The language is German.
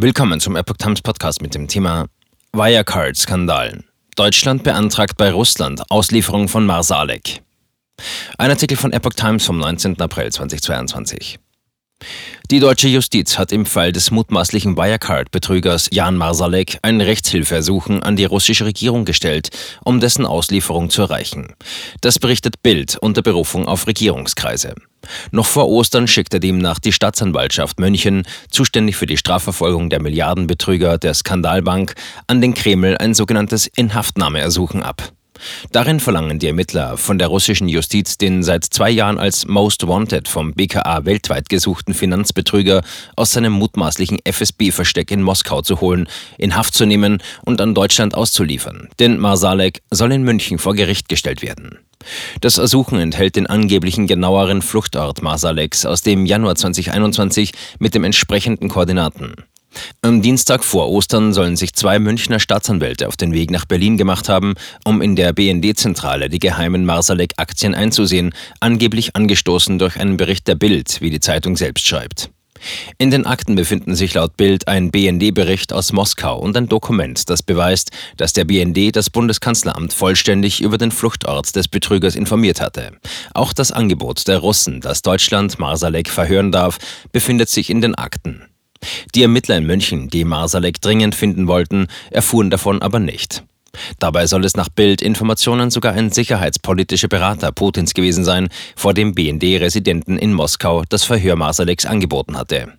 Willkommen zum Epoch Times Podcast mit dem Thema Wirecard-Skandal. Deutschland beantragt bei Russland Auslieferung von Marsalek. Ein Artikel von Epoch Times vom 19. April 2022. Die deutsche Justiz hat im Fall des mutmaßlichen Wirecard-Betrügers Jan Marsalek ein Rechtshilfeersuchen an die russische Regierung gestellt, um dessen Auslieferung zu erreichen. Das berichtet Bild unter Berufung auf Regierungskreise. Noch vor Ostern schickte demnach die Staatsanwaltschaft München, zuständig für die Strafverfolgung der Milliardenbetrüger der Skandalbank, an den Kreml ein sogenanntes Inhaftnahmeersuchen ab. Darin verlangen die Ermittler von der russischen Justiz den seit zwei Jahren als Most Wanted vom BKA weltweit gesuchten Finanzbetrüger aus seinem mutmaßlichen FSB-Versteck in Moskau zu holen, in Haft zu nehmen und an Deutschland auszuliefern. Denn Marsalek soll in München vor Gericht gestellt werden. Das Ersuchen enthält den angeblichen genaueren Fluchtort Marsalex aus dem Januar 2021 mit dem entsprechenden Koordinaten. Am Dienstag vor Ostern sollen sich zwei Münchner Staatsanwälte auf den Weg nach Berlin gemacht haben, um in der BND-Zentrale die geheimen Marsalek-Aktien einzusehen, angeblich angestoßen durch einen Bericht der Bild, wie die Zeitung selbst schreibt. In den Akten befinden sich laut Bild ein BND-Bericht aus Moskau und ein Dokument, das beweist, dass der BND das Bundeskanzleramt vollständig über den Fluchtort des Betrügers informiert hatte. Auch das Angebot der Russen, dass Deutschland Marsalek verhören darf, befindet sich in den Akten. Die Ermittler in München, die Marsalek dringend finden wollten, erfuhren davon aber nicht. Dabei soll es nach Bild Informationen sogar ein sicherheitspolitischer Berater Putins gewesen sein, vor dem BND-Residenten in Moskau das Verhör Marsaleks angeboten hatte.